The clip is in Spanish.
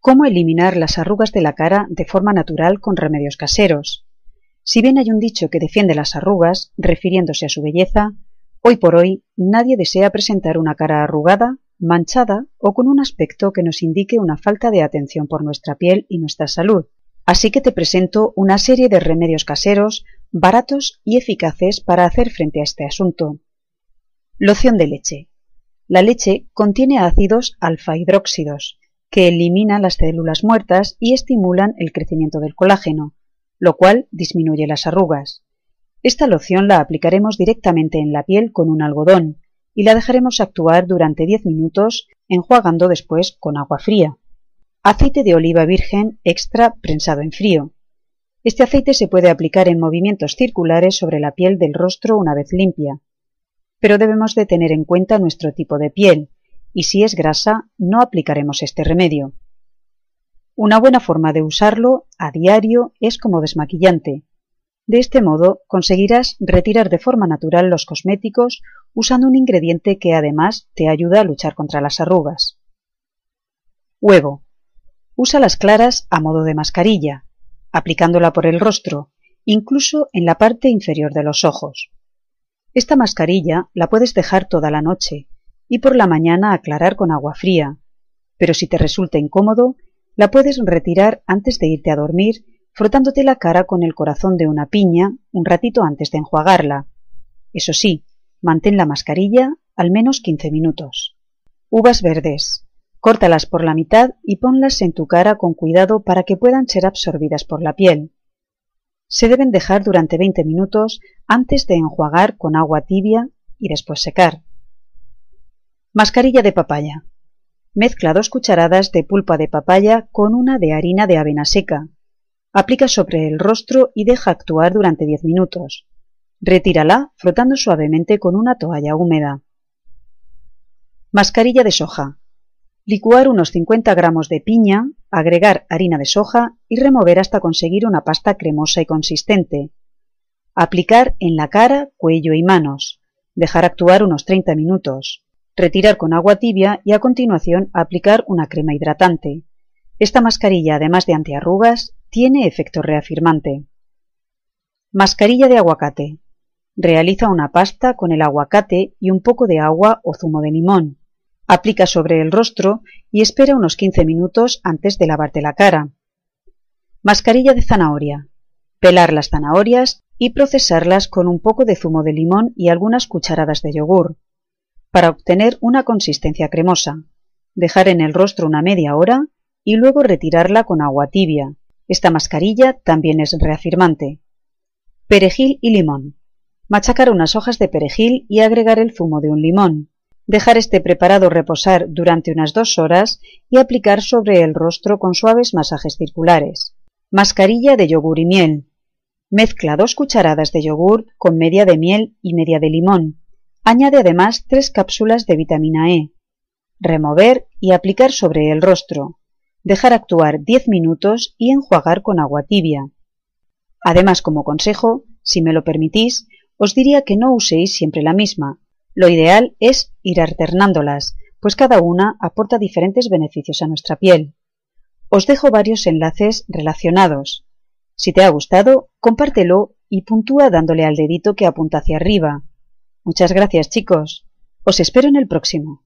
cómo eliminar las arrugas de la cara de forma natural con remedios caseros. Si bien hay un dicho que defiende las arrugas, refiriéndose a su belleza, hoy por hoy nadie desea presentar una cara arrugada, manchada o con un aspecto que nos indique una falta de atención por nuestra piel y nuestra salud. Así que te presento una serie de remedios caseros baratos y eficaces para hacer frente a este asunto. Loción de leche. La leche contiene ácidos alfa-hidróxidos, que eliminan las células muertas y estimulan el crecimiento del colágeno, lo cual disminuye las arrugas. Esta loción la aplicaremos directamente en la piel con un algodón y la dejaremos actuar durante 10 minutos enjuagando después con agua fría. Aceite de oliva virgen extra prensado en frío. Este aceite se puede aplicar en movimientos circulares sobre la piel del rostro una vez limpia, pero debemos de tener en cuenta nuestro tipo de piel, y si es grasa no aplicaremos este remedio. Una buena forma de usarlo a diario es como desmaquillante. De este modo conseguirás retirar de forma natural los cosméticos usando un ingrediente que además te ayuda a luchar contra las arrugas. Huevo. Usa las claras a modo de mascarilla, aplicándola por el rostro, incluso en la parte inferior de los ojos. Esta mascarilla la puedes dejar toda la noche y por la mañana aclarar con agua fría, pero si te resulta incómodo, la puedes retirar antes de irte a dormir frotándote la cara con el corazón de una piña un ratito antes de enjuagarla. Eso sí, mantén la mascarilla al menos 15 minutos. Uvas verdes. Córtalas por la mitad y ponlas en tu cara con cuidado para que puedan ser absorbidas por la piel. Se deben dejar durante 20 minutos antes de enjuagar con agua tibia y después secar. Mascarilla de papaya. Mezcla dos cucharadas de pulpa de papaya con una de harina de avena seca. Aplica sobre el rostro y deja actuar durante 10 minutos. Retírala frotando suavemente con una toalla húmeda. Mascarilla de soja. Licuar unos 50 gramos de piña, agregar harina de soja y remover hasta conseguir una pasta cremosa y consistente. Aplicar en la cara, cuello y manos. Dejar actuar unos 30 minutos. Retirar con agua tibia y a continuación aplicar una crema hidratante. Esta mascarilla, además de antiarrugas, tiene efecto reafirmante. Mascarilla de aguacate. Realiza una pasta con el aguacate y un poco de agua o zumo de limón. Aplica sobre el rostro y espera unos 15 minutos antes de lavarte la cara. Mascarilla de zanahoria. Pelar las zanahorias y procesarlas con un poco de zumo de limón y algunas cucharadas de yogur, para obtener una consistencia cremosa. Dejar en el rostro una media hora y luego retirarla con agua tibia. Esta mascarilla también es reafirmante. Perejil y limón. Machacar unas hojas de perejil y agregar el zumo de un limón. Dejar este preparado reposar durante unas dos horas y aplicar sobre el rostro con suaves masajes circulares. Mascarilla de yogur y miel. Mezcla dos cucharadas de yogur con media de miel y media de limón. Añade además tres cápsulas de vitamina E. Remover y aplicar sobre el rostro. Dejar actuar 10 minutos y enjuagar con agua tibia. Además, como consejo, si me lo permitís, os diría que no uséis siempre la misma. Lo ideal es ir alternándolas, pues cada una aporta diferentes beneficios a nuestra piel. Os dejo varios enlaces relacionados. Si te ha gustado, compártelo y puntúa dándole al dedito que apunta hacia arriba. Muchas gracias chicos. Os espero en el próximo.